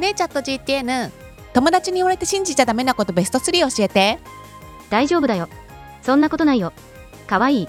ねえチャット GTN 友達に言われて信じちゃダメなことベスト3教えて大丈夫だよ。そんなことないよ。かわいい。